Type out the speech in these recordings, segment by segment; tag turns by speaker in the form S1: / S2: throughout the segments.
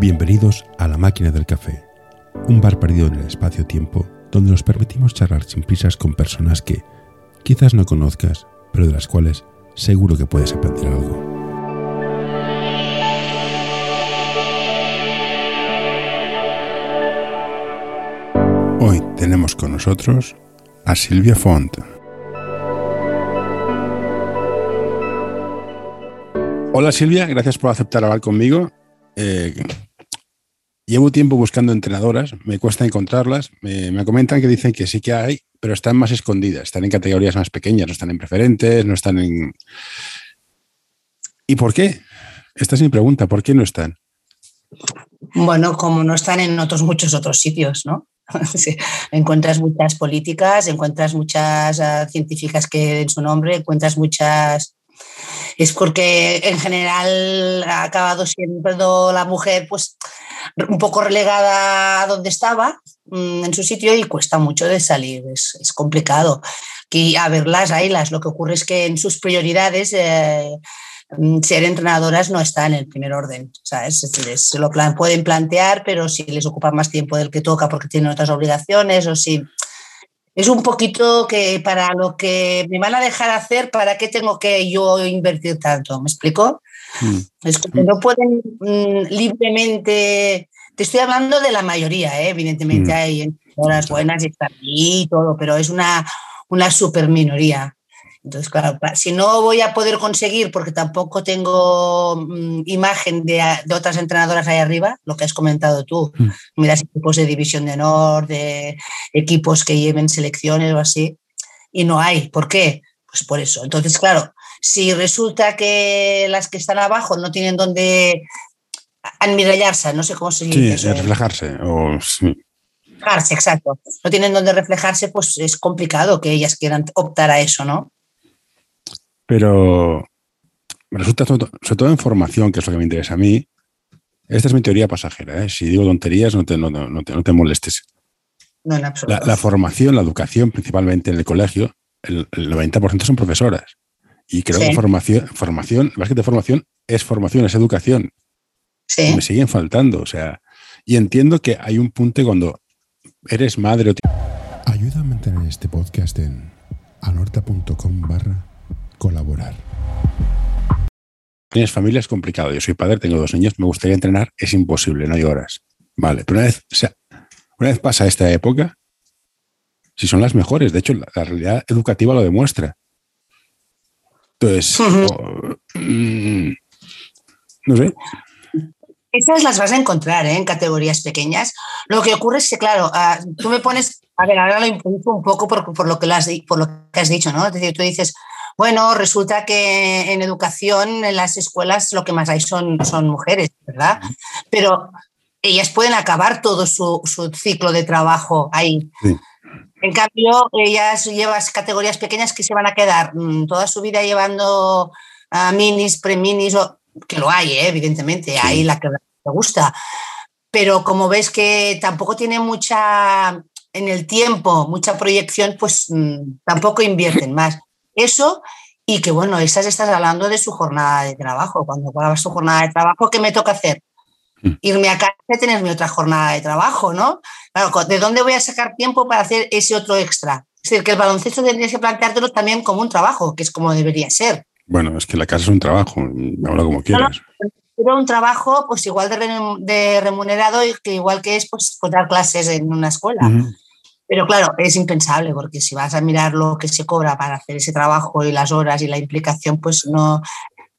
S1: Bienvenidos a La Máquina del Café, un bar perdido en el espacio-tiempo donde nos permitimos charlar sin prisas con personas que quizás no conozcas, pero de las cuales seguro que puedes aprender algo. Hoy tenemos con nosotros a Silvia Font. Hola Silvia, gracias por aceptar hablar conmigo. Eh, llevo tiempo buscando entrenadoras, me cuesta encontrarlas. Me, comentan que dicen que sí que hay, pero están más escondidas, están en categorías más pequeñas, no están en preferentes, no están en... ¿Y por qué? Esta es mi pregunta, ¿por qué no están?
S2: Bueno, como no están en otros muchos otros sitios, ¿no? encuentras muchas políticas, encuentras muchas ah, científicas que en su nombre, encuentras muchas es porque en general ha acabado siendo la mujer pues un poco relegada a donde estaba mm, en su sitio y cuesta mucho de salir, es, complicado. Y a verlas, las lo que ocurre es que en sus prioridades eh, mm, ser entrenadoras no está en el primer orden. Es decir, se lo pueden plantear, pero si les ocupa más tiempo del que toca porque tienen otras obligaciones o si es un poquito que para lo que me van a dejar hacer, ¿para qué tengo que yo invertir tanto? ¿Me explico? Mm. Es que no pueden mm, libremente. Te estoy hablando de la mayoría, ¿eh? evidentemente mm. hay horas buenas y están ahí y todo, pero es una, una super minoría. Entonces, claro, si no voy a poder conseguir, porque tampoco tengo mm, imagen de, otras entrenadoras ahí arriba, lo que has comentado tú, mm. miras equipos de división de honor, de equipos que lleven selecciones o así, y no hay. ¿Por qué? Pues por eso. Entonces, claro, si resulta que las que están abajo no tienen dónde admirallarse, no sé cómo se
S1: dice. Sí, reflejarse. O,
S2: Reflejarse, exacto. No tienen dónde reflejarse, pues es complicado que ellas quieran optar a eso, ¿no?
S1: Pero resulta, sobre todo en formación, que es lo que me interesa a mí, esta es mi teoría pasajera. ¿eh? Si digo tonterías, no te, no, te, molestes.
S2: No, en
S1: absoluto. La, formación, la educación, principalmente en el colegio, el, 90% son profesoras. Y creo que formación, formación, más que de formación, es formación, es educación.
S2: Sí.
S1: me siguen faltando. O sea, y entiendo que hay un punto cuando eres madre o... Ayuda a mantener este podcast en anorta.com barra. Tienes familia, es complicado. Yo soy padre, tengo dos niños, me gustaría entrenar, es imposible, no hay horas. Vale, pero una vez, sea, una vez pasa esta época, si son las mejores, de hecho, la, realidad educativa lo demuestra. Entonces, mm, no sé.
S2: Esas las vas a encontrar ¿eh? en categorías pequeñas. Lo que ocurre es que, claro, ah, tú me pones, a ver, ahora lo impulso un poco por, por, lo que has, por lo que has dicho, ¿no? Es decir, tú dices, bueno, resulta que en educación, en las escuelas, lo que más hay son, son mujeres, ¿verdad? Pero ellas pueden acabar todo su, ciclo de trabajo ahí. En cambio, ellas llevan categorías pequeñas que se van a quedar mm, toda su vida llevando uh, minis, preminis, que lo hay, ¿eh? evidentemente, hay la que te gusta. Pero como ves que tampoco tiene mucha, en el tiempo, mucha proyección, pues mm, tampoco invierten más. Eso y que, bueno, esas estás hablando de su jornada de trabajo. Cuando acabas su jornada de trabajo, ¿qué me toca hacer? Mm. Irme a casa y tener mi otra jornada de trabajo, ¿no? Claro, ¿de dónde voy a sacar tiempo para hacer ese otro extra? Es decir, que el baloncesto tendrías que planteártelo también como un trabajo, que es como debería ser.
S1: Bueno, es que la casa es un trabajo, habla como quieras.
S2: pero un trabajo pues igual de, remunerado y que igual que es pues, dar clases en una escuela. Pero claro, es impensable porque si vas a mirar lo que se cobra para hacer ese trabajo y las horas y la implicación, pues no.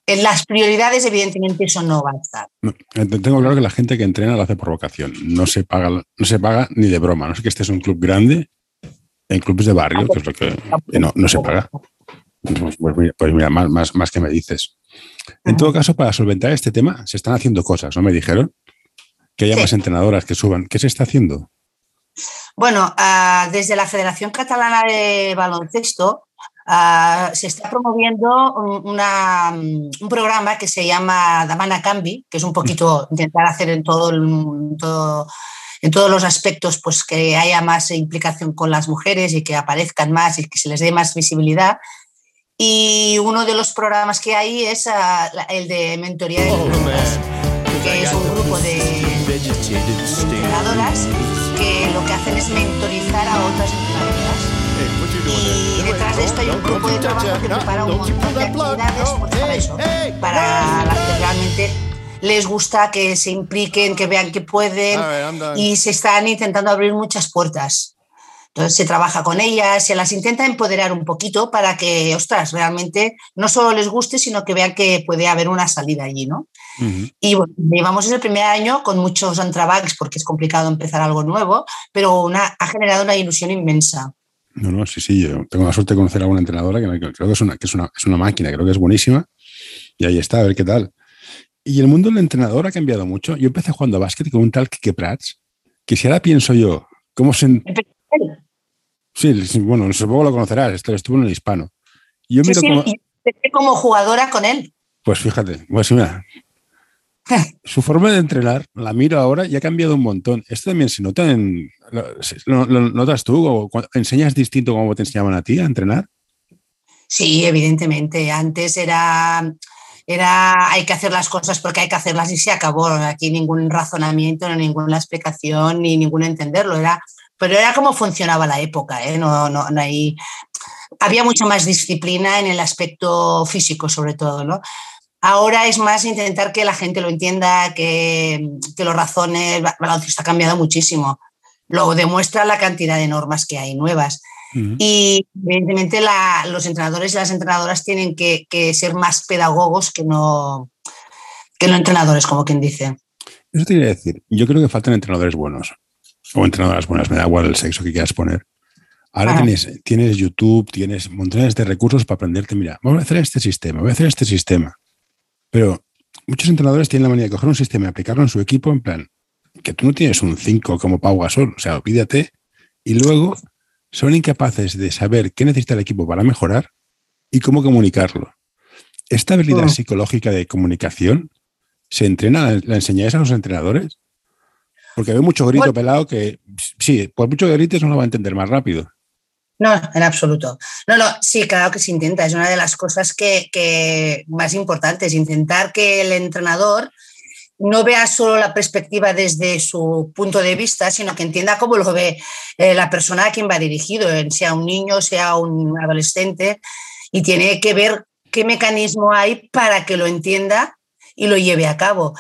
S2: En las prioridades, evidentemente, eso no va a estar.
S1: Eh, tengo claro que la gente que entrena lo hace por vocación. No se paga, no se paga ni de broma. No sé que este es un club grande, en clubes de barrio, que es lo que no, no se paga. Pues, pues, pues mira, más, más, más que me dices. En todo caso, para solventar este tema, se están haciendo cosas, ¿no? Me dijeron que haya más entrenadoras que suban. ¿Qué se está haciendo?
S2: Bueno, ah, desde la Federación Catalana de Baloncesto ah, se está promoviendo un programa que se llama Damana Cambi, que es un poquito intentar hacer en todo, en todos los aspectos pues que haya más implicación con las mujeres y que aparezcan más y que se les dé más visibilidad. Y uno de los programas que hay es ah, el de mentoría de que es un grupo de, entrenadoras que lo que hacen es mentorizar a otras entrenadoras. Y detrás de esto hay un grupo de trabajo que prepara un montón de actividades pues, para eso, para las que realmente les gusta que se impliquen, que vean que pueden y se están intentando abrir muchas puertas. Entonces se trabaja con ellas, se las intenta empoderar un poquito para que, ostras, realmente no solo les guste, sino que vean que puede haber una salida allí, ¿no? Y bueno, llevamos el primer año con muchos entrebanks porque es complicado empezar algo nuevo, pero una, ha generado una ilusión inmensa.
S1: No, no, sí, sí, yo tengo la suerte de conocer a una entrenadora que creo que es una, que es una, es una máquina, creo que es buenísima. Y ahí está, a ver qué tal. Y el mundo del entrenador ha cambiado mucho. Yo empecé jugando a básquet con un tal Kike Prats, que si ahora pienso yo, ¿cómo se... Sí, bueno, supongo lo conocerás, estuvo en el hispano.
S2: Yo miro como... como jugadora con él.
S1: Pues fíjate, pues mira, su forma de entrenar, la miro ahora y ha cambiado un montón. Esto también se nota en. ¿Lo, notas tú? ¿Enseñas distinto como te enseñaban a ti a entrenar?
S2: Sí, evidentemente. Antes era era hay que hacer las cosas porque hay que hacerlas y se acabó. Aquí ningún razonamiento, ninguna explicación, ni ningún entenderlo. Era, pero era como funcionaba la época. ¿eh? No, no, no hay, había mucha más disciplina en el aspecto físico, sobre todo. ¿no? Ahora es más intentar que la gente lo entienda, que, que lo razone. El baloncesto ha cambiado muchísimo. Lo demuestra la cantidad de normas que hay nuevas. Y evidentemente los entrenadores y las entrenadoras tienen que, ser más pedagogos que no, que no entrenadores, como quien dice.
S1: Eso te quería decir. Yo creo que faltan entrenadores buenos o entrenadoras buenas, me da igual el sexo que quieras poner. Ahora tienes, tienes YouTube, tienes montones de recursos para aprenderte. Mira, voy a hacer este sistema, voy a hacer este sistema. Pero muchos entrenadores tienen la manía de coger un sistema y aplicarlo en su equipo en plan que tú no tienes un 5 como Pau Gasol, o sea, olvídate, y luego son incapaces de saber qué necesita el equipo para mejorar y cómo comunicarlo. Esta habilidad mm. psicológica de comunicación se entrena, la enseñáis a los entrenadores, porque veo mucho grito pelado que sí, por mucho que grites no lo va a entender más rápido.
S2: No, en absoluto. No, no, sí, claro que se intenta. Es una de las cosas que, que más importantes, intentar que el entrenador no vea solo la perspectiva desde su punto de vista, sino que entienda cómo lo ve eh, la persona a quien va dirigido, sea un niño, sea un adolescente, y tiene que ver qué mecanismo hay para que lo entienda y lo lleve a cabo.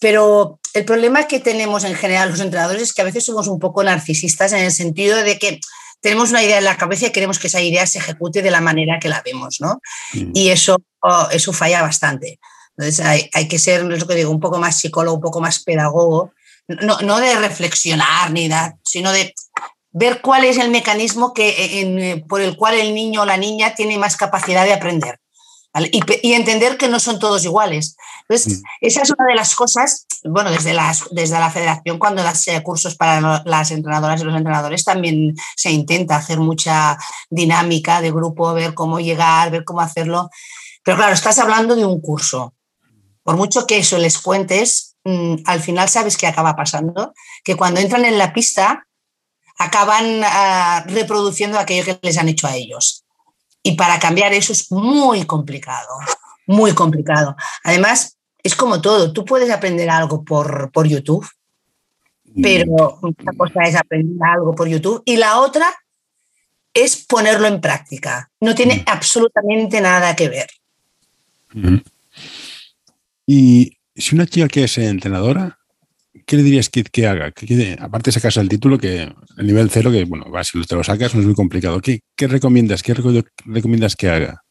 S2: Pero el problema que tenemos en general los entrenadores es que a veces somos un poco narcisistas en el sentido de que tenemos una idea en la cabeza y queremos que esa idea se ejecute de la manera que la vemos, ¿no? Mm. Y eso, oh, eso falla bastante. Entonces hay, que ser, es lo que digo, un poco más psicólogo, un poco más pedagogo, no, no de reflexionar ni nada, sino de ver cuál es el mecanismo que, por el cual el niño o la niña tiene más capacidad de aprender. Y, entender que no son todos iguales. Entonces, mm. esa es una de las cosas, bueno, desde, las, desde la federación, cuando das eh, cursos para las entrenadoras y los entrenadores, también se intenta hacer mucha dinámica de grupo, ver cómo llegar, ver cómo hacerlo. Pero claro, estás hablando de un curso. Por mucho que eso les cuentes, mm, al final sabes qué acaba pasando, que cuando entran en la pista acaban ah, reproduciendo aquello que les han hecho a ellos. Y para cambiar eso es muy complicado, muy complicado. Además, es como todo, tú puedes aprender algo por, por YouTube, pero una cosa es aprender algo por YouTube y la otra es ponerlo en práctica. No tiene absolutamente nada que ver.
S1: Y si una chica quiere ser entrenadora, ¿qué le dirías que, que haga? Que, aparte de sacarse el título, que el nivel cero, que bueno, si te lo sacas no es muy complicado. ¿Qué, qué recomiendas? ¿Qué recomiendas que haga?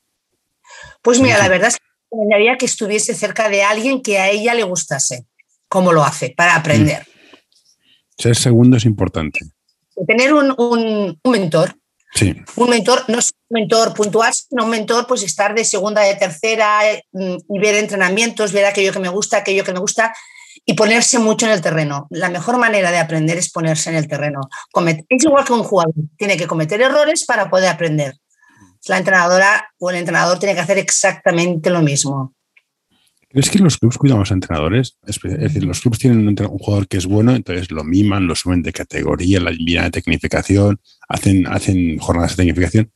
S2: Pues mira, la verdad es que recomendaría que estuviese cerca de alguien que a ella le gustase, como lo hace, para aprender.
S1: Mm. Ser segundo es importante.
S2: Tener un, un, mentor. Sí. Un mentor, no es un mentor puntual, sino un mentor, pues estar de segunda, de tercera mm, y ver entrenamientos, ver aquello que me gusta, aquello que me gusta y ponerse mucho en el terreno. La mejor manera de aprender es ponerse en el terreno. Es igual que un jugador, tiene que cometer errores para poder aprender. La entrenadora o el entrenador tiene que hacer exactamente lo mismo.
S1: ¿Crees que los clubes cuidan a los entrenadores? Es decir, los clubes tienen un, jugador que es bueno, entonces lo miman, lo suben de categoría, la envían a tecnificación, hacen, hacen jornadas de tecnificación.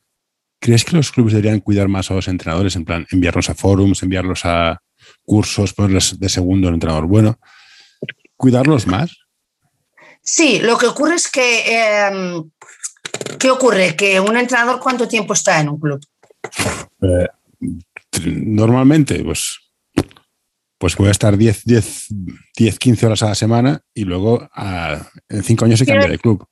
S1: ¿Crees que los clubes deberían cuidar más a los entrenadores, en plan enviarlos a forums, enviarlos a cursos, ponerles de segundo el entrenador bueno? Cuidarlos más.
S2: Sí, lo que ocurre es que, em, ¿qué ocurre? Que un entrenador cuánto tiempo está en un club?
S1: Eh, normalmente, pues, pues voy a estar 10, 10, 10, 15 horas a la semana y luego en 5 años se cambia de club.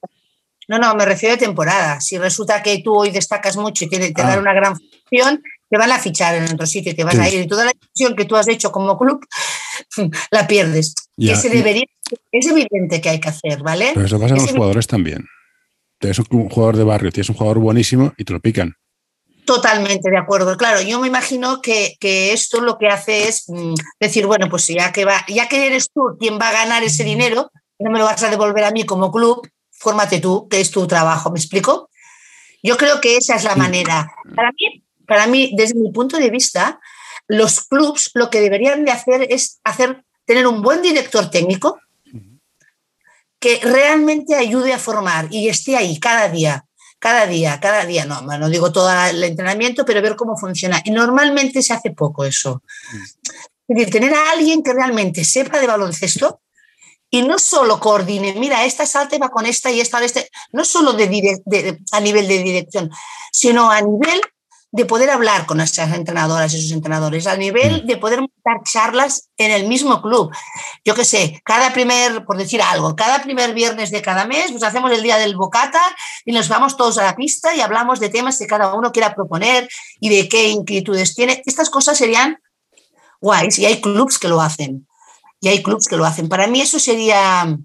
S2: No, no, me refiero a temporada. Si resulta que tú hoy destacas mucho y te, te ah. dan una gran función, te van a fichar en otro sitio y te vas a ir. Y toda la inversión que tú has hecho como club la pierdes. debería, es evidente que hay que hacer, ¿vale?
S1: Pero eso pasa en los jugadores también. Tienes un jugador de barrio, tienes un jugador buenísimo y te lo pican.
S2: Totalmente de acuerdo. Claro, yo me imagino que, esto lo que hace es mm, decir, bueno, pues ya que va, ya que eres tú quien va a ganar ese dinero, no me lo vas a devolver a mí como club, fórmate tú, que es tu trabajo, ¿me explico? Yo creo que esa es la manera. Para mí, para mí, desde mi punto de vista, los clubs lo que deberían de hacer es hacer, tener un buen director técnico que realmente ayude a formar y esté ahí cada día cada día, cada día, no, no digo todo el entrenamiento, pero ver cómo funciona. Y normalmente se hace poco eso. Es decir, tener a alguien que realmente sepa de baloncesto y no solo coordine, mira, esta salta va con esta y esta, este, no solo de, a nivel de dirección, sino a nivel de poder hablar con nuestras entrenadoras y sus entrenadores, al nivel mm. de poder montar charlas en el mismo club. Yo qué sé, cada primer, por decir algo, cada primer viernes de cada mes, pues hacemos el día del bocata y nos vamos todos a la pista y hablamos de temas que cada uno quiera proponer y de qué inquietudes tiene. Estas cosas serían guays y hay clubs que lo hacen. Y hay clubs que lo hacen. Para mí eso sería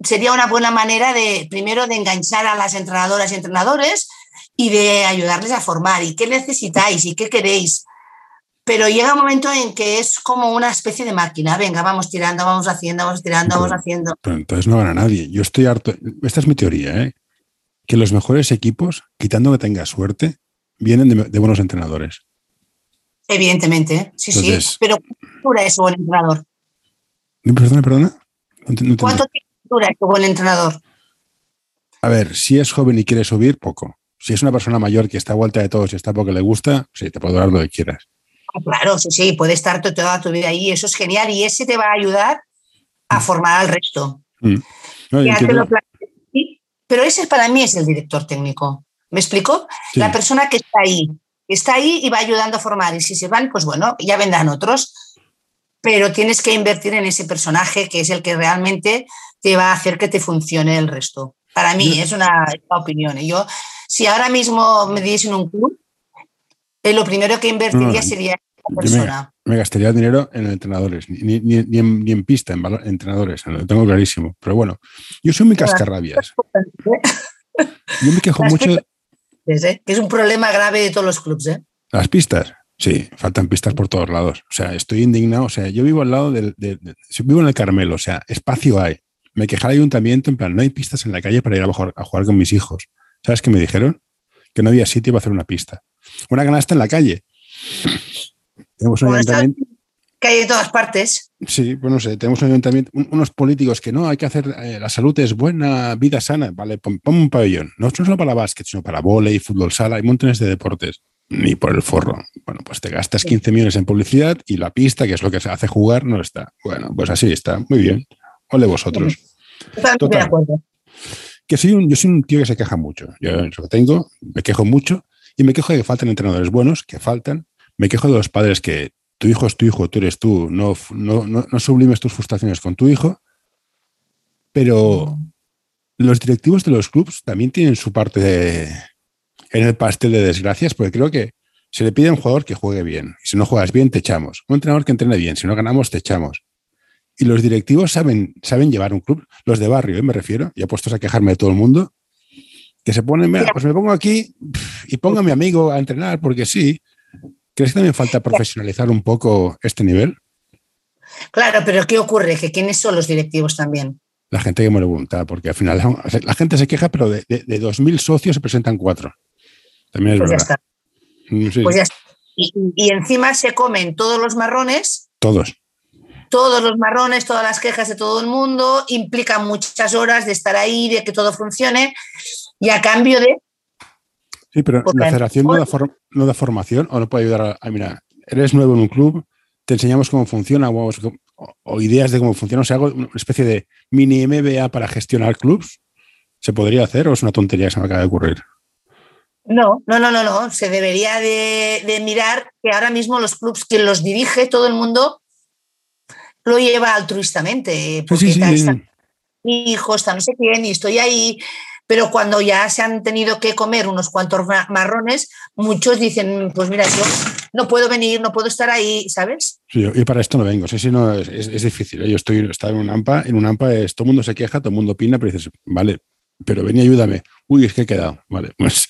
S2: sería una buena manera de, primero, de enganchar a las entrenadoras y entrenadores y de ayudarles a formar y qué necesitáis y qué queréis. Pero llega un momento en que es como una especie de máquina. Venga, vamos tirando, vamos haciendo, vamos tirando, vamos haciendo.
S1: Pero entonces no gana nadie. Yo estoy harto. Esta es mi teoría, ¿eh? que los mejores equipos, quitando que tenga suerte, vienen de, buenos entrenadores.
S2: Evidentemente, ¿eh? sí, sí. Pero ¿cuánto dura ese buen entrenador?
S1: Perdona, perdona.
S2: ¿Cuánto tiempo dura ese buen entrenador?
S1: A ver, si es joven y quiere subir, poco. Si es una persona mayor que está a vuelta de todos y está porque le gusta, sí, te puedo dar lo que quieras.
S2: Ah, claro, sí, sí, puede estar toda tu vida ahí, eso es genial y ese te va a ayudar a mm. formar al resto. Mm. pero ese para mí es el director técnico. ¿Me explico? La persona que está ahí, está ahí y va ayudando a formar. Y si se van, pues bueno, ya vendrán otros. Pero tienes que invertir en ese personaje que es el que realmente te va a hacer que te funcione el resto. Para mí, es una, opinión. Yo si ahora mismo me diesen un club, eh, lo primero que invertiría sería
S1: en persona. Me, gastaría dinero en entrenadores, ni, en, pista, en, entrenadores, lo tengo clarísimo. Pero bueno, yo soy muy cascarrabias. Yo me quejo mucho.
S2: ¿eh? Que es un problema grave de todos los clubes. ¿eh?
S1: Las pistas. Sí, faltan pistas por todos lados. O sea, estoy indignado. O sea, yo vivo al lado del. vivo en el Carmelo, o sea, espacio hay. Me quejará el ayuntamiento, en plan, no hay pistas en la calle para ir a jugar con mis hijos. ¿Sabes qué me dijeron? Que no había sitio para hacer una pista. Una canasta en la calle.
S2: Tenemos un ayuntamiento. Que hay de todas partes.
S1: Sí, pues no sé, tenemos un ayuntamiento, unos políticos que no, hay que hacer, eh, la salud es buena, vida sana, vale, pon, un pabellón. No, no solo para básquet, sino para volei, fútbol sala, hay montones de deportes. Ni por el forro. Bueno, pues te gastas 15 millones en publicidad y la pista, que es lo que se hace jugar, no está. Bueno, pues así está. Muy bien. Ole vosotros.
S2: Acuerdo
S1: que soy un, yo soy un tío que se queja mucho. Yo lo tengo, me quejo mucho y me quejo de que faltan entrenadores buenos, que faltan. Me quejo de los padres que tu hijo es tu hijo, tú eres tú, no, no, no, sublimes tus frustraciones con tu hijo. Pero los directivos de los clubs también tienen su parte en el pastel de desgracias, porque creo que se le pide a un jugador que juegue bien. Y si no juegas bien, te echamos. Un entrenador que entrene bien. Si no ganamos, te echamos. Y los directivos saben, saben llevar un club, los de barrio, ¿eh? me refiero, ya puestos a quejarme de todo el mundo, que se ponen, pues me pongo aquí y pongo a mi amigo a entrenar, porque sí. ¿Crees que también falta profesionalizar un poco este nivel?
S2: Claro, pero ¿qué ocurre? ¿Que ¿Quiénes son los directivos también?
S1: La gente que me pregunta, porque al final la gente se queja, pero de, de, 2.000 socios se presentan cuatro. También es pues verdad.
S2: Mm, pues ya está. y, encima se comen todos los marrones.
S1: Todos
S2: todos los marrones, todas las quejas de todo el mundo, implican muchas horas de estar ahí, de que todo funcione, y a cambio de...
S1: Sí, pero la federación no da, formación o no puede ayudar a, mira, eres nuevo en un club, te enseñamos cómo funciona, o, ideas de cómo funciona? O sea, hago una especie de mini MBA para gestionar clubs. ¿Se podría hacer o es una tontería que se me acaba de ocurrir?
S2: No, no, no, no, no. Se debería de, mirar que ahora mismo los clubs, quien los dirige, todo el mundo lo lleva altruistamente. Porque Está, mi hijo, está no sé quién, y estoy ahí. Pero cuando ya se han tenido que comer unos cuantos marrones, muchos dicen, pues mira, yo no puedo venir, no puedo estar ahí, ¿sabes?
S1: Sí, y para esto no vengo, sí, sí, no, es, difícil. ¿eh? Yo estoy en un AMPA, en un AMPA es, todo el mundo se queja, todo el mundo opina, pero dices, vale, pero ven y ayúdame. Uy, es que he quedado, vale, pues...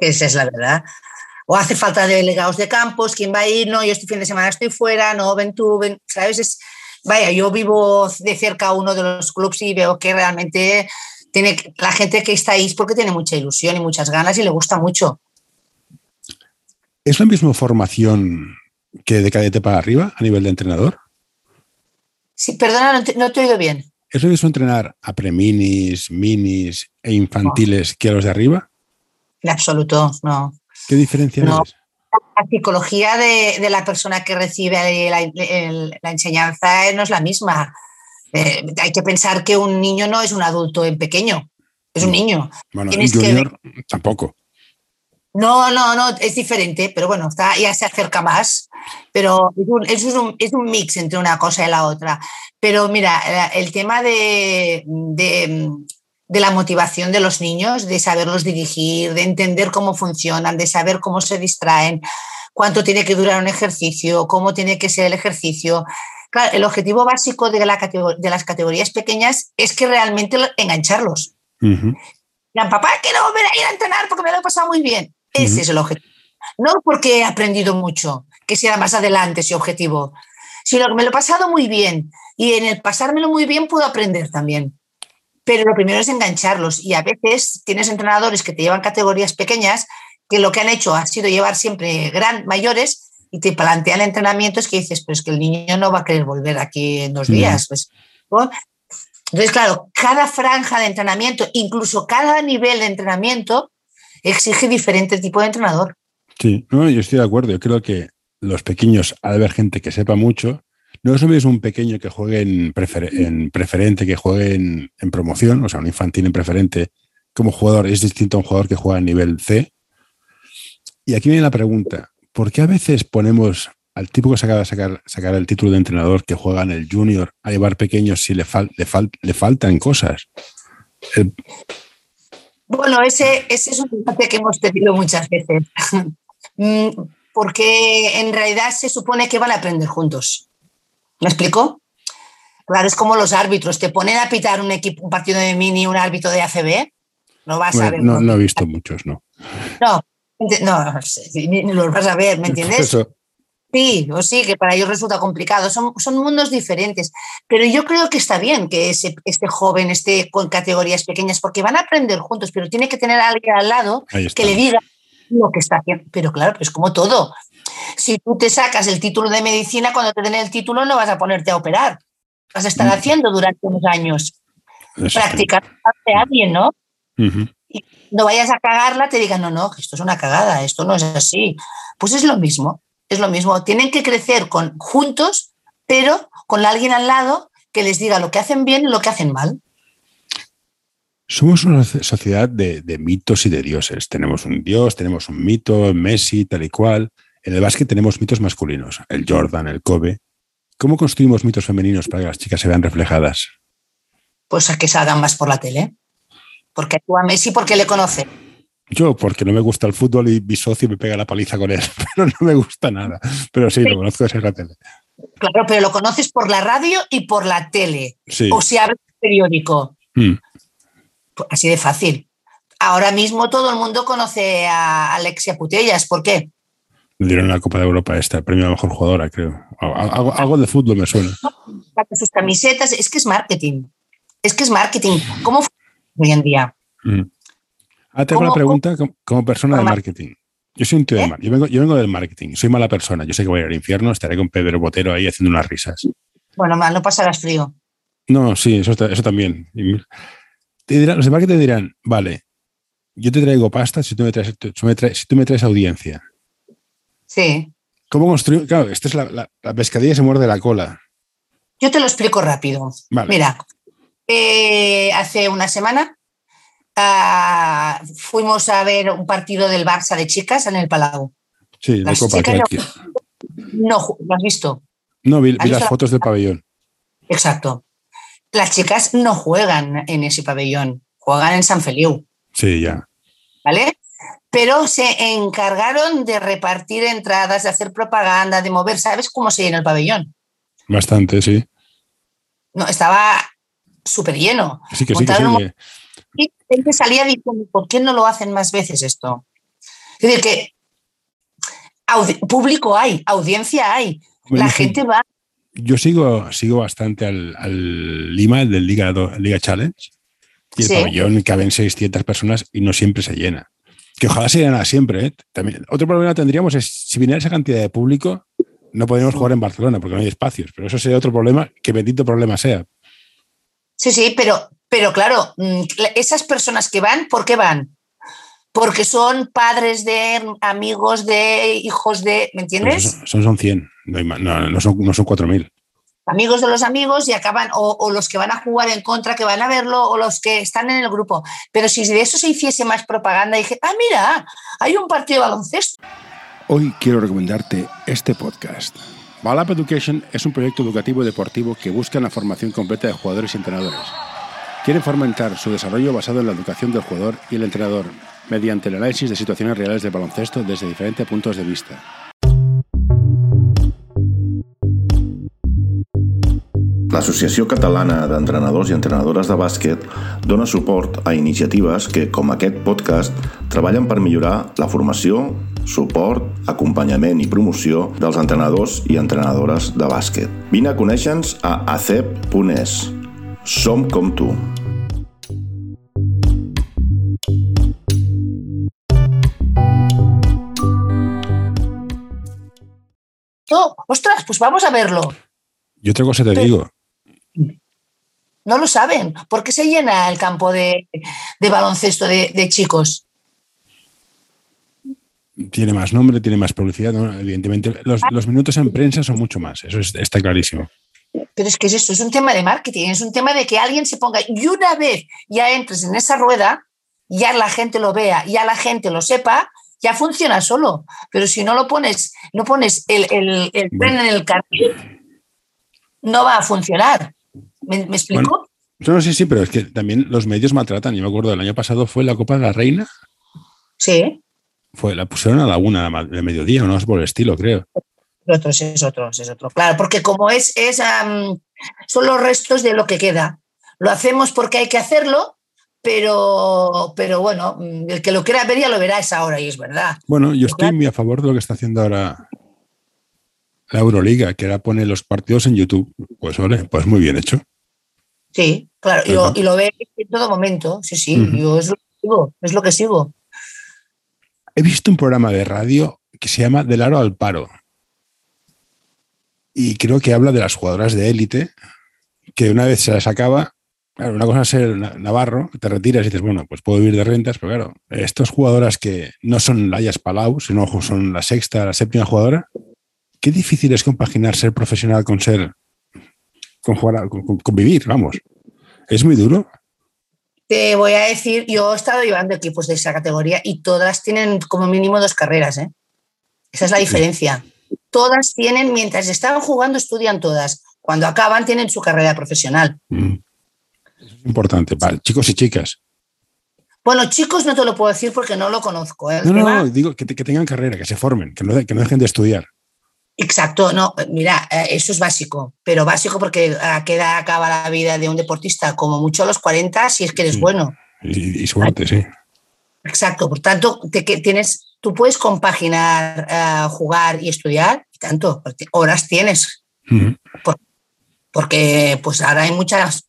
S2: Esa es la verdad. O hace falta delegados de campos, ¿quién va a ir? No, yo este fin de semana estoy fuera, no, ven tú, ven, ¿sabes? Es, vaya, yo vivo de cerca uno de los clubs y veo que realmente tiene la gente que está ahí es porque tiene mucha ilusión y muchas ganas y le gusta mucho.
S1: ¿Es la misma formación que de cadete para arriba a nivel de entrenador?
S2: Sí, perdona, no te, he oído bien.
S1: ¿Es lo mismo entrenar a preminis, minis e infantiles que a los de arriba?
S2: En absoluto, no.
S1: ¿Qué diferencia no.
S2: La psicología de, la persona que recibe la, enseñanza no es la misma. Eh, hay que pensar que un niño no es un adulto en pequeño, es un niño.
S1: Bueno, junior tampoco.
S2: No, no, no, es diferente, pero bueno, está, ya se acerca más. Pero es un, es un, mix entre una cosa y la otra. Pero mira, el tema de, de, la motivación de los niños, de saberlos dirigir, de entender cómo funcionan, de saber cómo se distraen, cuánto tiene que durar un ejercicio, cómo tiene que ser el ejercicio. Claro, el objetivo básico de, la de las categorías pequeñas es que realmente engancharlos. Uh papá, quiero volver a ir a entrenar porque me lo he pasado muy bien. Ese es el objetivo. No porque he aprendido mucho, que sea más adelante ese objetivo, sino que me lo he pasado muy bien y en el pasármelo muy bien puedo aprender también. Pero lo primero es engancharlos y a veces tienes entrenadores que te llevan categorías pequeñas que lo que han hecho ha sido llevar siempre gran mayores y te plantean entrenamientos que dices, pero es que el niño no va a querer volver aquí en dos días. Pues, Entonces, claro, cada franja de entrenamiento, incluso cada nivel de entrenamiento, exige diferente tipo de entrenador.
S1: Sí, no, yo estoy de acuerdo. Yo creo que los pequeños, al haber gente que sepa mucho, no es lo mismo un pequeño que juegue en, preferente, que juegue en, promoción, o sea, un infantil en preferente como jugador es distinto a un jugador que juega a nivel C. Y aquí viene la pregunta, ¿por qué a veces ponemos al tipo que se acaba de sacar, sacar el título de entrenador que juega en el junior a llevar pequeños si le, le, le faltan cosas?
S2: Bueno, ese, ese es un debate que hemos tenido muchas veces, mm, porque en realidad se supone que van a aprender juntos. ¿Me explico? Claro, es como los árbitros, te ponen a pitar un, equipo, un partido de mini, un árbitro de ACB, no vas a ver.
S1: No, no, he visto muchos, no.
S2: No, no, ni los vas a ver, ¿me entiendes? Sí, o sí, que para ellos resulta complicado. Son, son mundos diferentes. Pero yo creo que está bien que ese, este joven esté con categorías pequeñas, porque van a aprender juntos, pero tiene que tener a alguien al lado que le diga lo que está haciendo. Pero claro, pues como todo. Si tú te sacas el título de medicina, cuando te den el título no vas a ponerte a operar. Vas a estar mm. haciendo durante unos años. Practicar a alguien, ¿no? Y no vayas a cagarla, te digan, no, no, esto es una cagada, esto no es así. Pues es lo mismo es lo mismo. Tienen que crecer con, juntos, pero con alguien al lado que les diga lo que hacen bien y lo que hacen mal.
S1: Somos una sociedad de, mitos y de dioses. Tenemos un dios, tenemos un mito, Messi, tal y cual. En el básquet tenemos mitos masculinos, el Jordan, el Kobe. ¿Cómo construimos mitos femeninos para que las chicas se vean reflejadas?
S2: Pues a que salgan más por la tele. Porque tú a Messi porque le conoce.
S1: Yo, porque no me gusta el fútbol y mi socio me pega la paliza con él, pero no me gusta nada. Pero sí, lo conozco desde la tele.
S2: Claro, pero lo conoces por la radio y por la tele. O si el periódico. Mm. Así de fácil. Ahora mismo todo el mundo conoce a Alexia Putellas. ¿Por qué?
S1: Le dieron la Copa de Europa esta, el premio a mejor jugadora, creo. Algo, de fútbol me suena.
S2: Sus camisetas, es que es marketing. Es que es marketing. ¿Cómo hoy en día? Mm.
S1: Ah, tengo una pregunta como, persona de marketing. Yo soy un tío de ¿Eh? marketing. Yo vengo, del marketing. Soy mala persona. Yo sé que voy a ir al infierno. Estaré con Pedro Botero ahí haciendo unas risas.
S2: Bueno, mal, no pasarás frío.
S1: No, sí, eso, eso también. Los de marketing dirán, vale, yo te traigo pasta si tú me traes, si tú me traes audiencia.
S2: Sí.
S1: ¿Cómo construir? Claro, esta es la, pescadilla se muerde la cola.
S2: Yo te lo explico rápido. Mira, eh, hace una semana ah, fuimos a ver un partido del Barça de chicas en el Palau.
S1: Sí, de Copa
S2: no, ¿lo has visto?
S1: No, vi, las fotos del pabellón.
S2: Exacto. Las chicas no juegan en ese pabellón, juegan en San Feliu.
S1: Sí, ya.
S2: ¿Vale? Pero se encargaron de repartir entradas, de hacer propaganda, de mover. ¿Sabes cómo se llena el pabellón?
S1: Bastante, sí.
S2: No, estaba súper lleno.
S1: Sí, que sí, que sí.
S2: Y gente salía diciendo, ¿por qué no lo hacen más veces esto? Es decir, que público hay, audiencia hay, la gente va.
S1: Yo sigo, sigo bastante al, Lima, el del Liga, Liga Challenge, y el pabellón caben 600 personas y no siempre se llena. Que ojalá se llena siempre. ¿eh? También, otro problema tendríamos es si viniera esa cantidad de público, no podríamos jugar en Barcelona porque no hay espacios. Pero eso sería otro problema, que bendito problema sea.
S2: Sí, sí, pero, pero claro, mm, esas personas que van, ¿por qué van? Porque son padres de amigos de hijos de, ¿me entiendes?
S1: son, son 100, no, son, no son 4.000.
S2: Amigos de los amigos y acaban, o, los que van a jugar en contra, que van a verlo, o los que están en el grupo. Pero si de eso se hiciese más propaganda, dije, ah, mira, hay un partido de baloncesto.
S1: Hoy quiero recomendarte este podcast. Balap Education es un proyecto educativo y deportivo que busca la formación completa de jugadores y entrenadores. Quieren fomentar su desarrollo basado en la educación del jugador y el entrenador, mediante el análisis de situaciones reales de baloncesto desde diferentes puntos de vista.
S3: L'Associació Catalana d'Entrenadors i Entrenadores de Bàsquet dona suport a iniciatives que, com aquest podcast, treballen per millorar la formació, suport, acompanyament i promoció dels entrenadors i entrenadores de bàsquet. Vine a conèixer-nos a acep.es. Som com tu.
S2: Ostras, pues vamos a verlo.
S1: Y otra cosa te digo.
S2: No lo saben. ¿Por qué se llena el campo de, baloncesto de, chicos?
S1: Tiene más nombre, tiene más publicidad, evidentemente. Los, minutos en prensa son mucho más, eso está clarísimo.
S2: Pero es que es esto, es un tema de marketing, es un tema de que alguien se ponga y una vez ya entres en esa rueda, ya la gente lo vea, ya la gente lo sepa, ya funciona solo. Pero si no lo pones, no pones el, el, tren en el carril, no va a funcionar. ¿Me, explico?
S1: no, sí, sí, pero es que también los medios maltratan. Yo me acuerdo, el año pasado fue la Copa de la Reina.
S2: Sí.
S1: Fue, la pusieron a la una de mediodía, no es por el estilo, creo.
S2: Otros es otro, es otro. Claro, porque como es, es son los restos de lo que queda. Lo hacemos porque hay que hacerlo, pero, pero bueno, el que lo quiera ver ya lo verá a esa hora y es verdad.
S1: Bueno, yo estoy muy a favor de lo que está haciendo ahora la Euroliga, que ahora pone los partidos en YouTube. Pues vale, pues muy bien hecho.
S2: Sí, claro, y lo, ve en todo momento. Sí, sí, yo es lo que sigo, es lo que sigo.
S1: He visto un programa de radio que se llama Del Aro al Paro. Y creo que habla de las jugadoras de élite, que una vez se las acaba, Claro, una cosa es ser navarro, te retiras y dices, bueno, pues puedo vivir de rentas, pero claro, estas jugadoras que no son Layas Palau, sino son la sexta, la séptima jugadora, qué difícil es compaginar ser profesional con ser, con jugar, con, vivir, vamos. Es muy duro.
S2: Te voy a decir, yo he estado llevando equipos de esa categoría y todas tienen como mínimo dos carreras, ¿eh? Esa es la diferencia. Todas tienen, mientras están jugando, estudian todas. Cuando acaban, tienen su carrera profesional. Mm
S1: importante, para chicos y chicas.
S2: Bueno, chicos no te lo puedo decir porque no lo conozco. ¿eh?
S1: No, no, digo que, tengan carrera, que se formen, que no, que no dejen de estudiar.
S2: Exacto, no, mira, eh, eso es básico, pero básico porque a qué edad acaba la vida de un deportista, como mucho a los 40, si es que eres bueno.
S1: Y, suerte, sí.
S2: Exacto, por tanto, te, que tienes, tú puedes compaginar eh, jugar y estudiar, y tanto, horas tienes. porque pues ahora hay muchas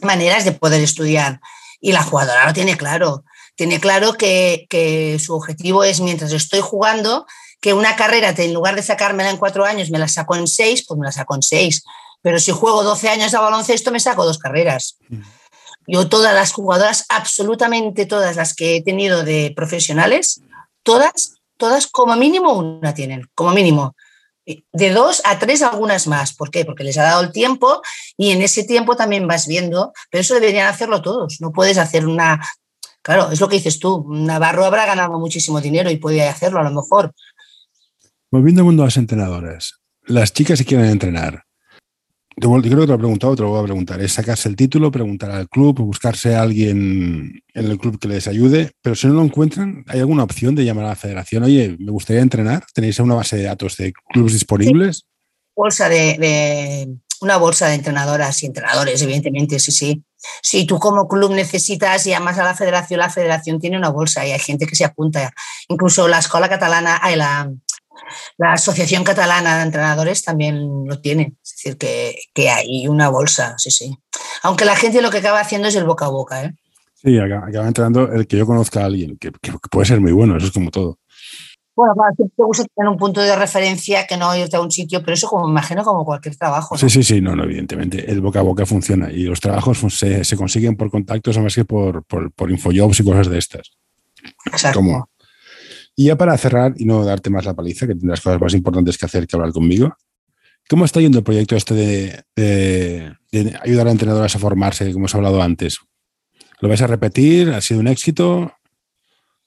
S2: maneras de poder estudiar. Y la jugadora lo tiene claro. Tiene claro que, su objetivo es, mientras estoy jugando, que una carrera, en lugar de sacármela en cuatro años, me la saco en seis, pues me la saco en seis. Pero si juego 12 años a baloncesto, me saco dos carreras. Mm. Yo todas las jugadoras, absolutamente todas las que he tenido de profesionales, todas, todas como mínimo una tienen, como mínimo. De dos a tres, algunas más. ¿Por qué? Porque les ha dado el tiempo y en ese tiempo también vas viendo, pero eso deberían hacerlo todos. No puedes hacer una. Claro, es lo que dices tú. Navarro habrá ganado muchísimo dinero y puede hacerlo a lo mejor.
S1: Volviendo al mundo de las entrenadoras, las chicas que quieren entrenar, yo creo que te lo he preguntado, te lo voy a preguntar. Es sacarse el título, preguntar al club, buscarse a alguien en el club que les ayude, pero si no lo encuentran, ¿hay alguna opción de llamar a la federación? Oye, me gustaría entrenar. ¿Tenéis una base de datos de clubes disponibles?
S2: Bolsa de, una bolsa de entrenadoras y entrenadores, evidentemente, sí, sí. Si tú como club necesitas llamas a la federación, la federación tiene una bolsa y hay gente que se apunta. Incluso la escuela catalana, hay la, la Asociación Catalana de Entrenadores también lo tiene, es decir, que, hay una bolsa, sí, sí. Aunque la gente lo que acaba haciendo es el boca a boca. ¿eh?
S1: Sí, acaba, entrenando el que yo conozca a alguien, que, puede ser muy bueno, eso es como todo.
S2: Bueno, te gusta tener un punto de referencia que no irte a un sitio, pero eso como imagino como cualquier trabajo.
S1: Sí, sí, sí, no, no, evidentemente. El boca a boca funciona y los trabajos pues, se, consiguen por contactos más que por, por, por infojobs y cosas de estas.
S2: Exacto.
S1: Y ya para cerrar y no darte más la paliza, que tendrás cosas más importantes que hacer que hablar conmigo, ¿cómo está yendo el proyecto este de, ayudar a entrenadoras a formarse, como hemos hablado antes? ¿Lo vais a repetir? ¿Ha sido un éxito?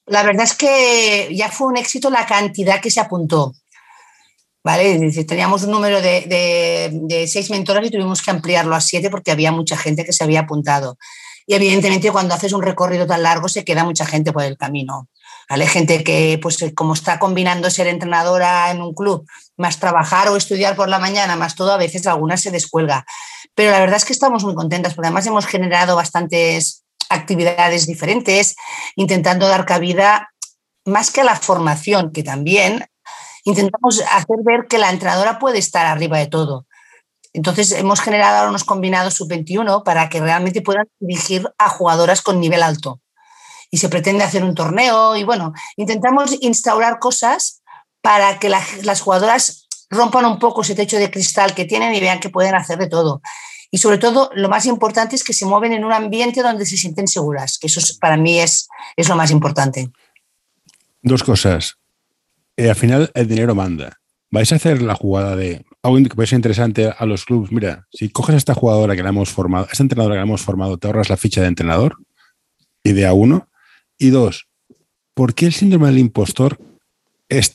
S2: La verdad es que ya fue un éxito la cantidad que se apuntó. ¿Vale? Teníamos un número de, de, seis mentoras y tuvimos que ampliarlo a siete porque había mucha gente que se había apuntado. Y evidentemente cuando haces un recorrido tan largo se queda mucha gente por el camino. ¿Vale? Gente que, pues, como está combinando ser entrenadora en un club, más trabajar o estudiar por la mañana, más todo, a veces alguna se descuelga. Pero la verdad es que estamos muy contentas, porque además hemos generado bastantes actividades diferentes, intentando dar cabida más que a la formación, que también intentamos hacer ver que la entrenadora puede estar arriba de todo. Entonces hemos generado unos combinados sub-21 para que realmente puedan dirigir a jugadoras con nivel alto y se pretende hacer un torneo y bueno, intentamos instaurar cosas para que las jugadoras rompan un poco ese techo de cristal que tienen y vean que pueden hacer de todo. Y sobre todo, lo más importante es que se mueven en un ambiente donde se sienten seguras, que eso para mí es, es lo más importante.
S1: Dos cosas. Eh, al final, el dinero manda. ¿Vais a hacer la jugada de algo que puede ser interesante a los clubes? Mira, si coges a esta jugadora que la hemos formado, esta entrenadora que la hemos formado, te ahorras la ficha de entrenador, idea uno. Y dos, ¿por qué el síndrome del impostor es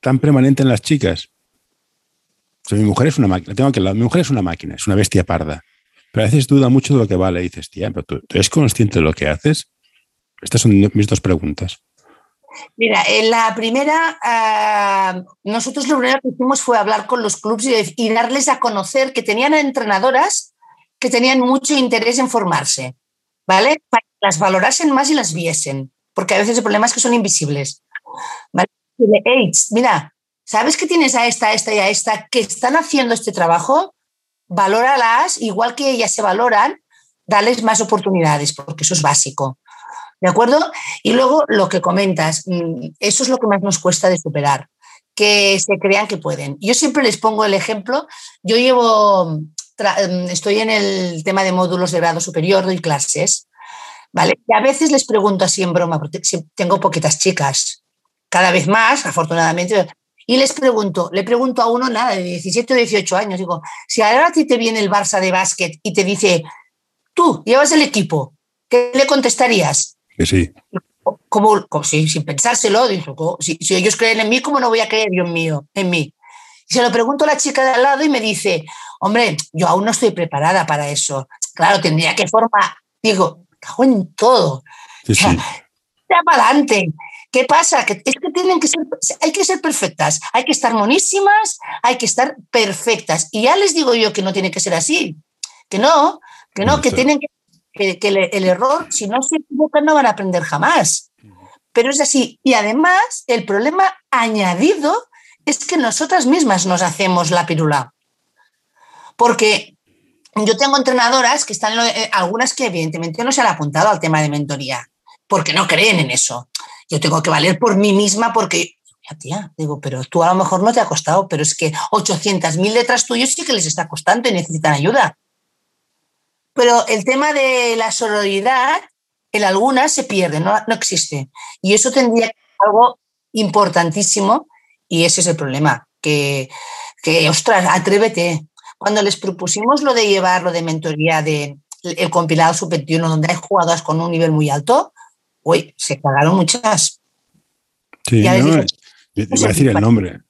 S1: tan permanente en las chicas? mi mujer es una máquina, tengo que mi mujer es una máquina, es una bestia parda. Pero a veces duda mucho de lo que vale. Y dices, tía, pero tú, eres consciente de lo que haces. Estas son mis dos preguntas.
S2: Mira, la primera, ah, nosotros lo primero que hicimos fue hablar con los clubes y, y, darles a conocer que tenían entrenadoras que tenían mucho interés en formarse, ¿vale? Para las valorasen más y las viesen, porque a veces el problema es que son invisibles. ¿Vale? mira, ¿sabes que tienes a esta, a esta y a esta que están haciendo este trabajo? Valóralas, igual que ellas se valoran, dales más oportunidades, porque eso es básico. ¿De acuerdo? Y luego lo que comentas, mm, eso es lo que más nos cuesta de superar, que se crean que pueden. Yo siempre les pongo el ejemplo, yo llevo, estoy en el tema de módulos de grado superior, doy clases, ¿vale? Y a veces les pregunto así en broma, porque tengo poquitas chicas, cada vez más, afortunadamente, y les pregunto, le pregunto a uno, nada, de 17 o 18 años, digo, si ahora a ti te viene el Barça de básquet y te dice, tú llevas el equipo, ¿qué le contestarías?
S1: Que sí.
S2: Como, sin pensárselo, digo, si, si, ellos creen en mí, ¿cómo no voy a creer yo en, mío, en mí? Y se lo pregunto a la chica de al lado y me dice, hombre, yo aún no estoy preparada para eso. Claro, tendría que formar, digo, cago en todo. Sí, sí. para adelante. ¿Qué pasa? Que es que tienen que ser, hay que ser perfectas, hay que estar monísimas, hay que estar perfectas. Y ya les digo yo que no tiene que ser así, que no, que no, que tienen que, que, el, error, si no se equivocan, no van a aprender jamás. Pero es así. Y además, el problema añadido es que nosotras mismas nos hacemos la pirula. Porque yo tengo entrenadoras que están, eh, algunas que evidentemente no se han apuntado al tema de mentoría, porque no creen en eso. Yo tengo que valer por mí misma porque, tía, digo, pero tú a lo mejor no te ha costado, pero es que 800.000 letras tuyos sí que les está costando y necesitan ayuda. Pero el tema de la sororidad, en algunas se pierde, no, no existe. Y eso tendría que ser algo importantísimo y ese es el problema que, que, ostras, atrévete. Cuando les propusimos lo de llevar lo de mentoría de el compilado sub-21, donde hay jugadoras con un nivel muy alto, uy, se cagaron muchas.
S1: Sí, no, iba a decir el nombre.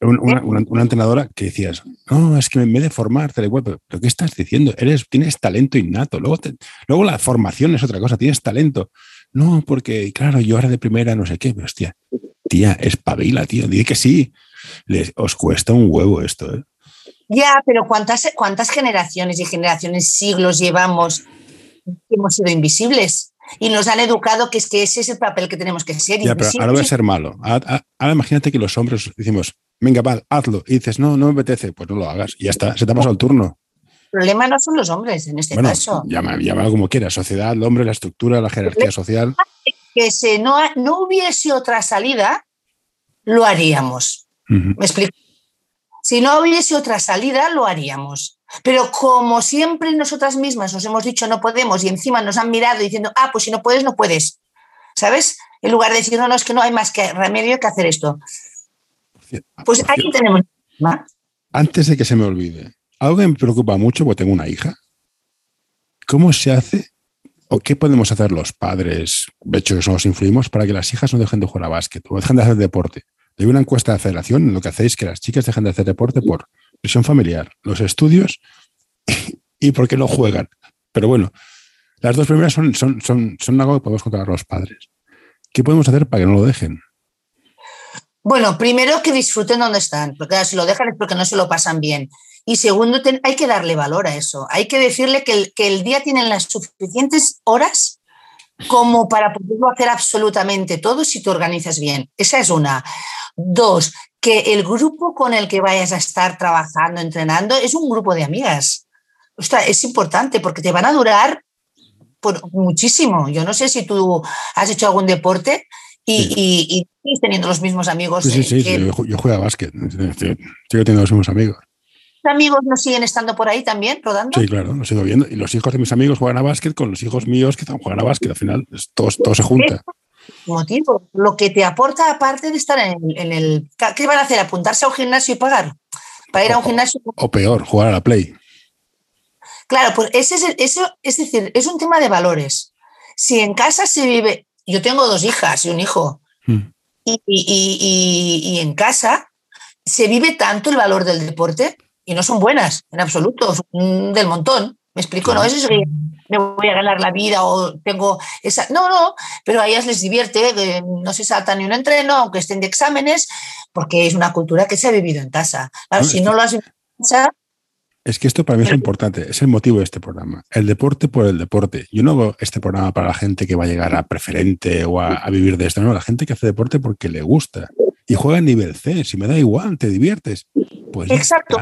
S1: Una, una, entrenadora que decías, no, es que en vez de formarte, pero, pero ¿qué estás diciendo? Eres, tienes talento innato. Luego, luego la formación es otra cosa, tienes talento. No, porque, claro, yo ahora de primera no sé qué, pero hostia, tía, espabila, tío, di que sí. Les, os cuesta un huevo esto, ¿eh?
S2: Ya, pero ¿cuántas, ¿cuántas generaciones y generaciones, siglos llevamos que hemos sido invisibles? Y nos han educado que es que ese es el papel que tenemos que ser.
S1: Ya, pero ahora voy a ser malo. Ahora, imagínate que los hombres decimos, venga, va, hazlo. Y dices, no, no me apetece. Pues no lo hagas. Y ya está, se te ha pasado el turno.
S2: El problema no son los hombres en este caso.
S1: Llámalo como quieras, sociedad, el hombre, la estructura, la jerarquía social.
S2: Que si no, no hubiese otra salida, lo haríamos. ¿Me explico? Si no hubiese otra salida, lo haríamos. Pero como siempre nosotras mismas nos hemos dicho no podemos y encima nos han mirado diciendo, ah, pues si no puedes, no puedes. ¿Sabes? En lugar de decir, no, no, es que no hay más que remedio que hacer esto. Pues ahí tenemos.
S1: Antes de que se me olvide, algo que me preocupa mucho, porque tengo una hija. ¿Cómo se hace qué podemos hacer los padres, de hecho nos influimos, para que las hijas no dejen de jugar a básquet o dejen de hacer deporte? Hay una encuesta de federación, lo que hacéis que las chicas dejen de hacer deporte por presión familiar, los estudios y porque no juegan. Pero bueno, las dos primeras son, son algo que podemos controlar los padres. ¿Qué podemos hacer para que no lo dejen?
S2: Bueno, primero que disfruten donde están, porque si lo dejan es porque no se lo pasan bien. Y segundo, hay que darle valor a eso. Hay que decirle que el, que el día tienen las suficientes horas como para poderlo hacer absolutamente todo si te organizas bien. Esa es una. Dos, que el grupo con el que vayas a estar trabajando, entrenando, es un grupo de amigas. Ostras, es importante porque te van a durar por muchísimo. Yo no sé si tú has hecho algún deporte y, y, teniendo los mismos amigos.
S1: Sí, sí, sí, yo, juego a básquet, sigo teniendo los mismos amigos
S2: amigos no siguen estando por ahí también, rodando?
S1: Sí, claro, lo sigo viendo. Y los hijos de mis amigos juegan a básquet con los hijos míos que juegan a básquet. Al final, todo, todo se junta.
S2: Motivo. Lo que te aporta, aparte de estar en el, ¿Qué van a hacer? ¿Apuntarse a un gimnasio y pagar? ¿Para ir a un gimnasio?
S1: O peor, jugar a la Play.
S2: Claro, pues ese es, eso, es decir, es un tema de valores. Si en casa se vive. Yo tengo dos hijas y un hijo. Hmm. y, y en casa se vive tanto el valor del deporte y no son buenas en absoluto, son del montón. ¿Me explico? No es eso que me voy a ganar la vida o tengo esa. No, no, pero a ellas les divierte, no se saltan ni un entreno, aunque estén de exámenes, porque es una cultura que se ha vivido en casa. Claro, si no lo has vivido en casa.
S1: Es que esto para mí es importante, es el motivo de este programa. El deporte por el deporte. Yo no hago este programa para la gente que va a llegar a preferente o a, a vivir de esto, no, la gente que hace deporte porque le gusta y juega en nivel C. Si me da igual, te diviertes. Pues
S2: Exacto.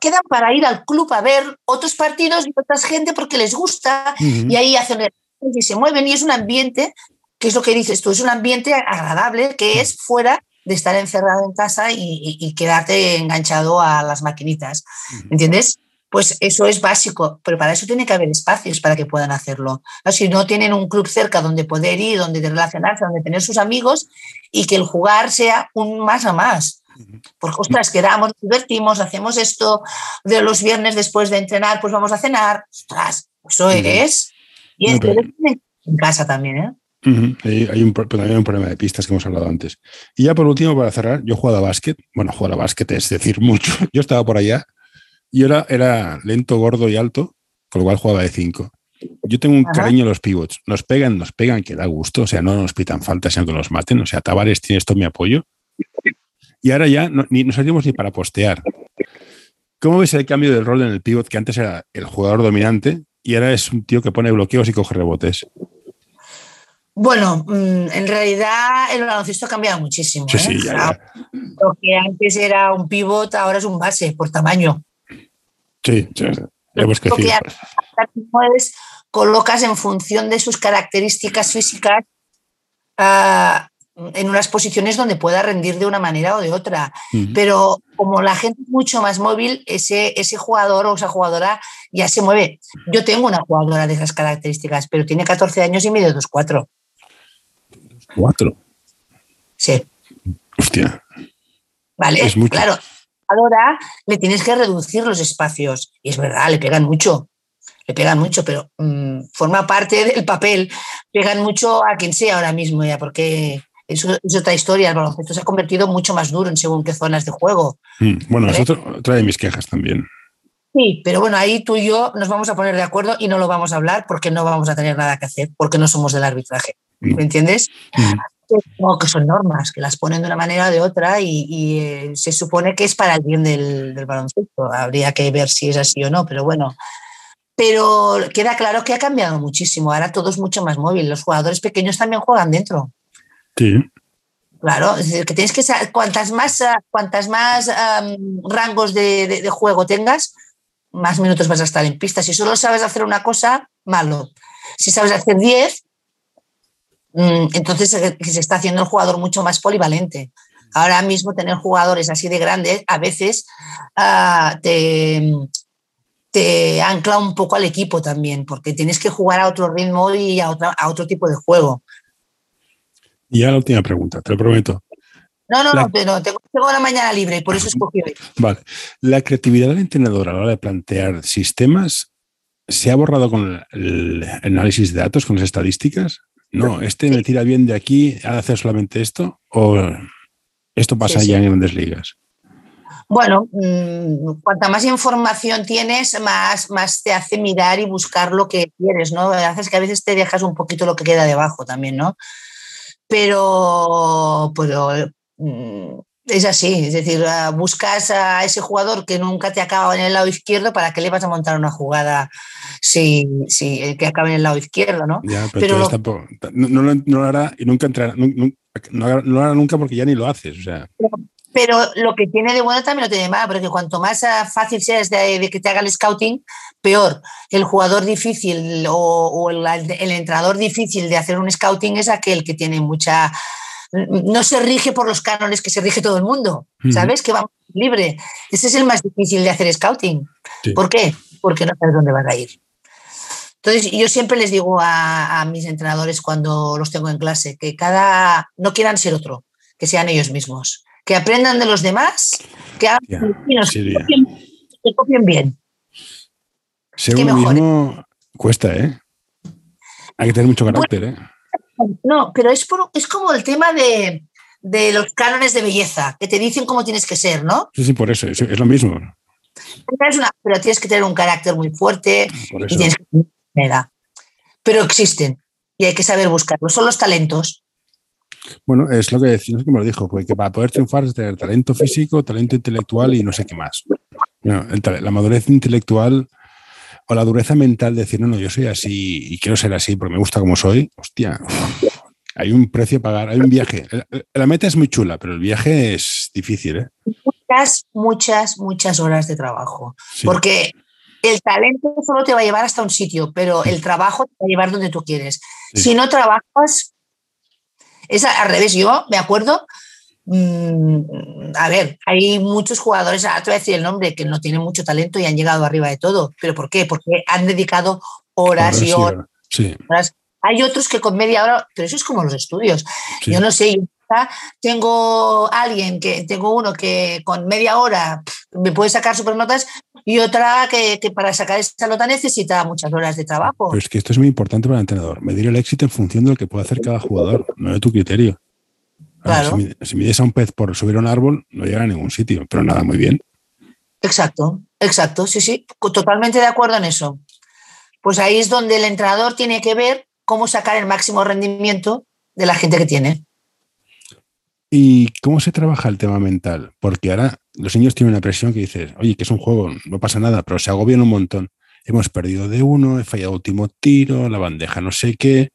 S2: Quedan, para ir al club a ver otros partidos y otras gente porque les gusta y ahí hacen y se mueven y es un ambiente, que es lo que dices tú, es un ambiente agradable que es fuera de estar encerrado en casa y, quedarte enganchado a las maquinitas. ¿Entiendes? Pues eso es básico, pero para eso tiene que haber espacios para que puedan hacerlo. Si no tienen un club cerca donde poder ir, donde relacionarse, donde tener sus amigos y que el jugar sea un más a más. Porque, ostras, quedamos, divertimos, hacemos esto de los viernes después de entrenar, pues vamos a cenar. Ostras, eso es. Y es en casa también, ¿eh?
S1: hay, un, también un problema de pistas que hemos hablado antes. Y ya por último, para cerrar, yo he jugado a básquet. Bueno, jugar a básquet es decir mucho. Yo estaba por allá y era, era lento, gordo y alto, con lo cual jugaba de 5. Yo tengo un cariño a los pivots. Nos pegan, nos pegan, que da gusto. O sea, no nos pitan falta, sino que nos maten. O sea, Tavares tiene esto mi apoyo. Y ahora ya no, ni, salimos ni para postear. ¿Cómo ves el cambio del rol en el pivot que antes era el jugador dominante y ahora es un tío que pone bloqueos y coge rebotes?
S2: Bueno, mm, en realidad el baloncesto ha cambiado muchísimo.
S1: Sí, sí,
S2: ¿eh? Lo que antes era un pivot, ahora es un base por tamaño.
S1: Sí, sí, hemos crecido.
S2: Pues, colocas en función de sus características físicas uh, en unas posiciones donde pueda rendir de una manera o de otra. Pero como la gente es mucho más móvil, ese, ese jugador o esa jugadora ya se mueve. Yo tengo una jugadora de esas características, pero tiene 14 años y medio 2-4.
S1: ¿4?
S2: Sí.
S1: Hostia.
S2: ¿Vale?
S1: Es mucho.
S2: Claro, ahora le tienes que reducir los espacios. Y es verdad, le pegan mucho. Le pegan mucho, pero mm, forma parte del papel. Pegan mucho a quien sea ahora mismo ya, porque eso es otra historia. El baloncesto se ha convertido mucho más duro en según qué zonas de juego.
S1: Mm, Bueno,
S2: ¿Vale?
S1: otra de mis quejas también.
S2: Sí, pero bueno, ahí tú y yo nos vamos a poner de acuerdo y no lo vamos a hablar porque no vamos a tener nada que hacer, porque no somos del arbitraje.
S1: No.
S2: ¿Me entiendes?
S1: Mm.
S2: O que son normas, que las ponen de una manera o de otra y, y, eh, se supone que es para el bien del, del baloncesto. Habría que ver si es así o no, pero bueno. Pero queda claro que ha cambiado muchísimo. Ahora todo es mucho más móvil. Los jugadores pequeños también juegan dentro.
S1: Sí,
S2: Claro, es decir, que tienes que sa- cuantas más, ah, cuantas más rangos de, de- juego tengas, más minutos vas a estar en pista. Si solo sabes hacer una cosa, malo. Si sabes hacer 10, mm, entonces eh, se está haciendo el jugador mucho más polivalente. Ahora mismo tener jugadores así de grandes a veces ah, te, te ancla un poco al equipo también, porque tienes que jugar a otro ritmo y a, otra- a otro tipo de juego.
S1: Y ya la última pregunta, te lo prometo.
S2: No, no,
S1: La-
S2: no, pero tengo, tengo la mañana libre y por eso escogí hoy.
S1: Vale. La creatividad del entrenador a la hora de plantear sistemas se ha borrado con el, análisis de datos, con las estadísticas. No, este me tira bien de aquí, ha de hacer solamente esto, o esto pasa
S2: Sí, sí.
S1: ya en grandes ligas.
S2: Bueno, mm, cuanta más información tienes, más, más te hace mirar y buscar lo que quieres, ¿no? Haces que a veces te dejas un poquito lo que queda debajo también, ¿no? Pero, pero mm, es así, es decir, ah, buscas a ese jugador que nunca te acaba en el lado izquierdo, ¿para qué le vas a montar una jugada si, si el que acaba en el lado izquierdo, ¿no?
S1: Ya, pero,
S2: Pero lo-
S1: tampoco- no, no lo, no lo hará y nunca entrará, no, lo hará nunca porque ya ni lo haces. O sea,
S2: Pero lo que tiene de bueno también lo tiene de malo, porque cuanto más fácil seas de, de que te haga el scouting, peor. El jugador difícil o, o el, el entrenador difícil de hacer un scouting es aquel que tiene mucha. No se rige por los cánones que se rige todo el mundo. ¿sabes? Que va libre. Ese es el más difícil de hacer scouting.
S1: Sí.
S2: ¿Por qué? Porque no sabes dónde vas a ir. Entonces, yo siempre les digo a, a mis entrenadores cuando los tengo en clase que cada. no quieran ser otro, que sean ellos mismos que aprendan de los demás, que hagan
S1: Ya,
S2: y nos
S1: Silvia.
S2: copien, que copien bien.
S1: ser
S2: que
S1: uno
S2: mejore.
S1: mismo cuesta, ¿eh? Hay que tener mucho carácter, ¿eh?
S2: No, pero es, por- es como el tema de, de los cánones de belleza, que te dicen cómo tienes que ser, ¿no?
S1: Sí, sí, por eso, es, es lo mismo.
S2: Es una- pero tienes que tener un carácter muy fuerte y tienes que. Pero existen y hay que saber buscarlos. Son los talentos.
S1: Bueno, es lo que sé quién me lo dijo, porque para poder triunfar es tener talento físico, talento intelectual y no sé qué más. Bueno, la madurez intelectual o la dureza mental de decir, no, no, yo soy así y quiero ser así porque me gusta como soy, hostia, hay un precio a pagar, hay un viaje. La meta es muy chula, pero el viaje es difícil, ¿eh?
S2: Muchas, muchas, muchas horas de trabajo.
S1: Sí.
S2: Porque el talento solo te va a llevar hasta un sitio, pero el trabajo te va a llevar donde tú quieres.
S1: Sí.
S2: Si no trabajas, es al revés. Yo me acuerdo, mm, a ver, hay muchos jugadores, ahora te voy a decir el nombre, que no tienen mucho talento y han llegado arriba de todo. ¿Pero por qué? Porque han dedicado horas
S1: Ahora
S2: y
S1: sí,
S2: horas.
S1: Sí,
S2: Hay otros que con media hora, pero eso es como los estudios.
S1: sí.
S2: Yo no sé, yo tengo alguien que tengo uno que con media hora pff, me puede sacar supernotas y otra que, que para sacar esa nota necesita muchas horas de trabajo.
S1: Pero es que esto es muy importante para el entrenador. Medir el éxito en función de lo que puede hacer cada jugador, no de tu criterio.
S2: Claro.
S1: Si, si mides a un pez por subir a un árbol, no llega a ningún sitio, pero nada, muy bien.
S2: Exacto, exacto, sí, sí, totalmente de acuerdo en eso. Pues ahí es donde el entrenador tiene que ver cómo sacar el máximo rendimiento de la gente que tiene.
S1: ¿Y cómo se trabaja el tema mental? Porque ahora los niños tienen una presión que dices, oye, que es un juego, no pasa nada, pero se agobian un montón. Hemos perdido de uno, he fallado último tiro, la bandeja no sé qué.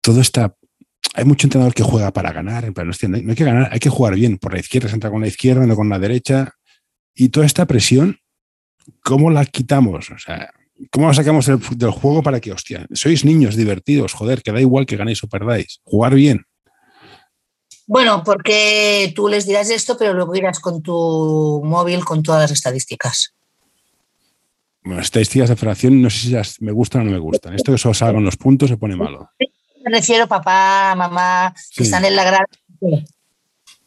S1: Todo está... Hay mucho entrenador que juega para ganar, hostia, no no hay que ganar, hay que jugar bien. Por la izquierda se entra con la izquierda, no con la derecha. Y toda esta presión, ¿cómo la quitamos? O sea, ¿cómo la sacamos del, del juego para que, hostia, sois niños divertidos, joder, que da igual que ganéis o perdáis, jugar bien.
S2: Bueno, porque tú les dirás esto, pero luego irás con tu móvil con todas las estadísticas.
S1: Bueno, estadísticas de federación, no sé si las me gustan o no me gustan. Esto que solo salgan los puntos se pone malo.
S2: Me refiero papá, mamá, que están en la grada.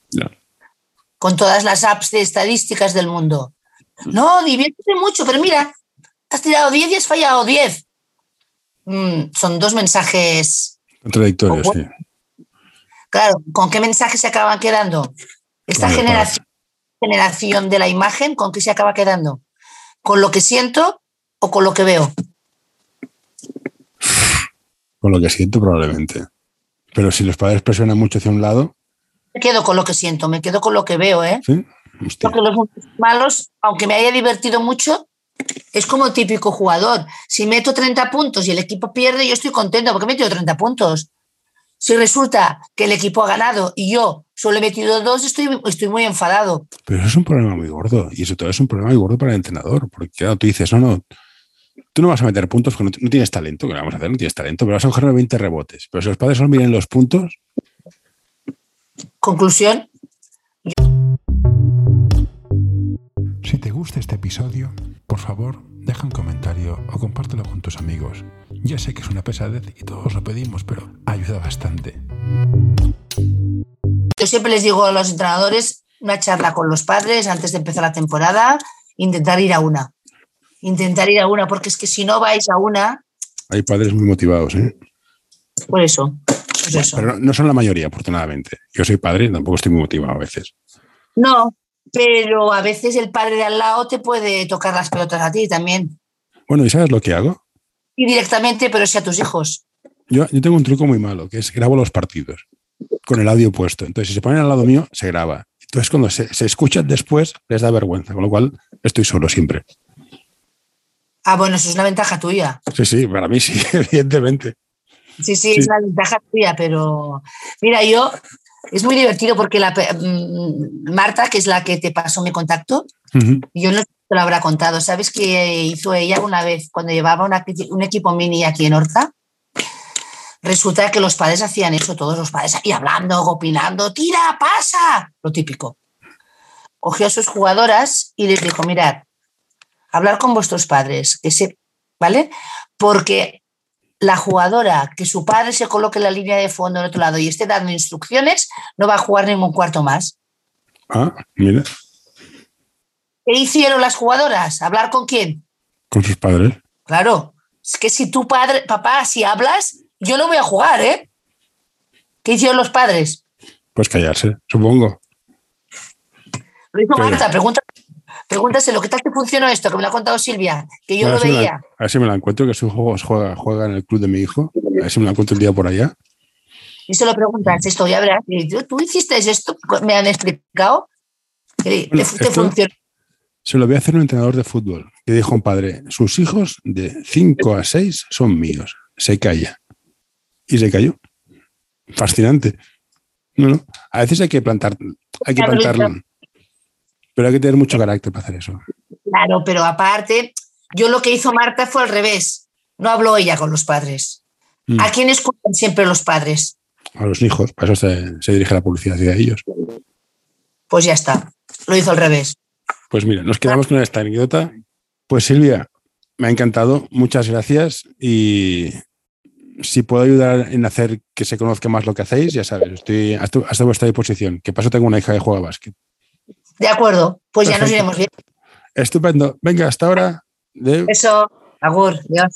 S1: Ya.
S2: con todas las apps de estadísticas del mundo. No, diviértete mucho, pero mira, has tirado 10 y has fallado 10. Mm, son dos mensajes
S1: contradictorios. Sí.
S2: Claro, ¿con qué mensaje se acaban quedando? Esta generación, generación de la imagen, ¿con qué se acaba quedando? ¿Con lo que siento o con lo que veo?
S1: Con lo que siento probablemente. Pero si los padres presionan mucho hacia un lado...
S2: Me quedo con lo que siento, me quedo con lo que veo, ¿eh? ¿Sí? Porque los malos, aunque me haya divertido mucho, es como típico jugador. Si meto 30 puntos y el equipo pierde, yo estoy contento porque he metido 30 puntos. Si resulta que el equipo ha ganado y yo solo he metido dos, estoy, estoy muy enfadado.
S1: Pero eso es un problema muy gordo. Y eso todo es un problema muy gordo para el entrenador. Porque claro, tú dices, no, no, tú no vas a meter puntos porque no, tienes talento. ¿Qué vamos a hacer? No tienes talento, pero vas a coger 20 rebotes. Pero si los padres solo miren los puntos.
S2: Conclusión.
S1: Si te gusta este episodio, por favor, deja un comentario o compártelo con tus amigos. Ya sé que es una pesadez y todos lo pedimos, pero ayuda bastante.
S2: Yo siempre les digo a los entrenadores una charla con los padres antes de empezar la temporada, intentar ir a una. Intentar ir a una, porque es que si no vais a una...
S1: Hay padres muy motivados, ¿eh?
S2: Por eso. Pues
S1: pero no son la mayoría, afortunadamente. Yo soy padre y tampoco estoy muy motivado a veces.
S2: No, pero a veces el padre de al lado te puede tocar las pelotas a ti también.
S1: Bueno, ¿y sabes lo que hago?
S2: Y directamente, pero si a tus hijos.
S1: Yo, yo tengo un truco muy malo, que es grabo los partidos con el audio puesto. Entonces, si se ponen al lado mío, se graba. Entonces, cuando se, se escuchan después, les da vergüenza, con lo cual estoy solo siempre.
S2: Ah, bueno, eso es una ventaja tuya.
S1: Sí, sí, para mí sí, evidentemente.
S2: Sí, sí, es una ventaja tuya, pero mira, yo es muy divertido porque la, mm, Marta, que es la que te pasó mi contacto, yo no te lo habrá contado. ¿Sabes qué hizo ella una vez cuando llevaba un equipo mini aquí en Horta? Resulta que los padres hacían eso, todos los padres ahí hablando, opinando, tira, pasa, lo típico. Cogió a sus jugadoras y les dijo, mirad, hablar con vuestros padres, que se, ¿vale? Porque la jugadora que su padre se coloque en la línea de fondo en otro lado y esté dando instrucciones, no va a jugar ningún cuarto más.
S1: Ah, mira.
S2: ¿Qué hicieron las jugadoras? ¿Hablar con quién?
S1: Con sus padres.
S2: Claro. Es que si tu padre, papá, si hablas, yo no voy a jugar, ¿eh? ¿Qué hicieron los padres?
S1: Pues callarse, supongo.
S2: Lo hizo Marta, pregunta, Pregúntaselo, ¿qué tal te funcionó esto? Que me lo ha contado Silvia, que yo lo veía.
S1: a ver si me la encuentro, que su juego juega, juega en el club de mi hijo. A ver si me la encuentro el día por allá.
S2: Y se lo preguntas, esto ya verás. ¿Tú hiciste esto? ¿Me han explicado? ¿Qué te funcionó?
S1: Se lo voy a hacer un entrenador de fútbol que dijo un padre, sus hijos de 5 a 6 son míos. Se calla. Y se cayó. Fascinante. No, no. A veces hay que plantar, hay que plantarlo. Pero hay que tener mucho carácter para hacer eso.
S2: Claro, pero aparte, yo lo que hizo Marta fue al revés. No habló ella con los padres. Mm. ¿A quién escuchan siempre los padres?
S1: A los hijos, para eso se, dirige la publicidad hacia ellos.
S2: Pues ya está, lo hizo al revés.
S1: Pues mira, nos quedamos con esta anécdota. Pues Silvia, me ha encantado, muchas gracias y si puedo ayudar en hacer que se conozca más lo que hacéis, ya sabes, estoy hasta, hasta vuestra disposición. Que paso tengo una hija que juega básquet.
S2: De acuerdo, pues ya nos iremos bien.
S1: Estupendo. Venga, hasta ahora.
S2: Eso, Agur, Dios.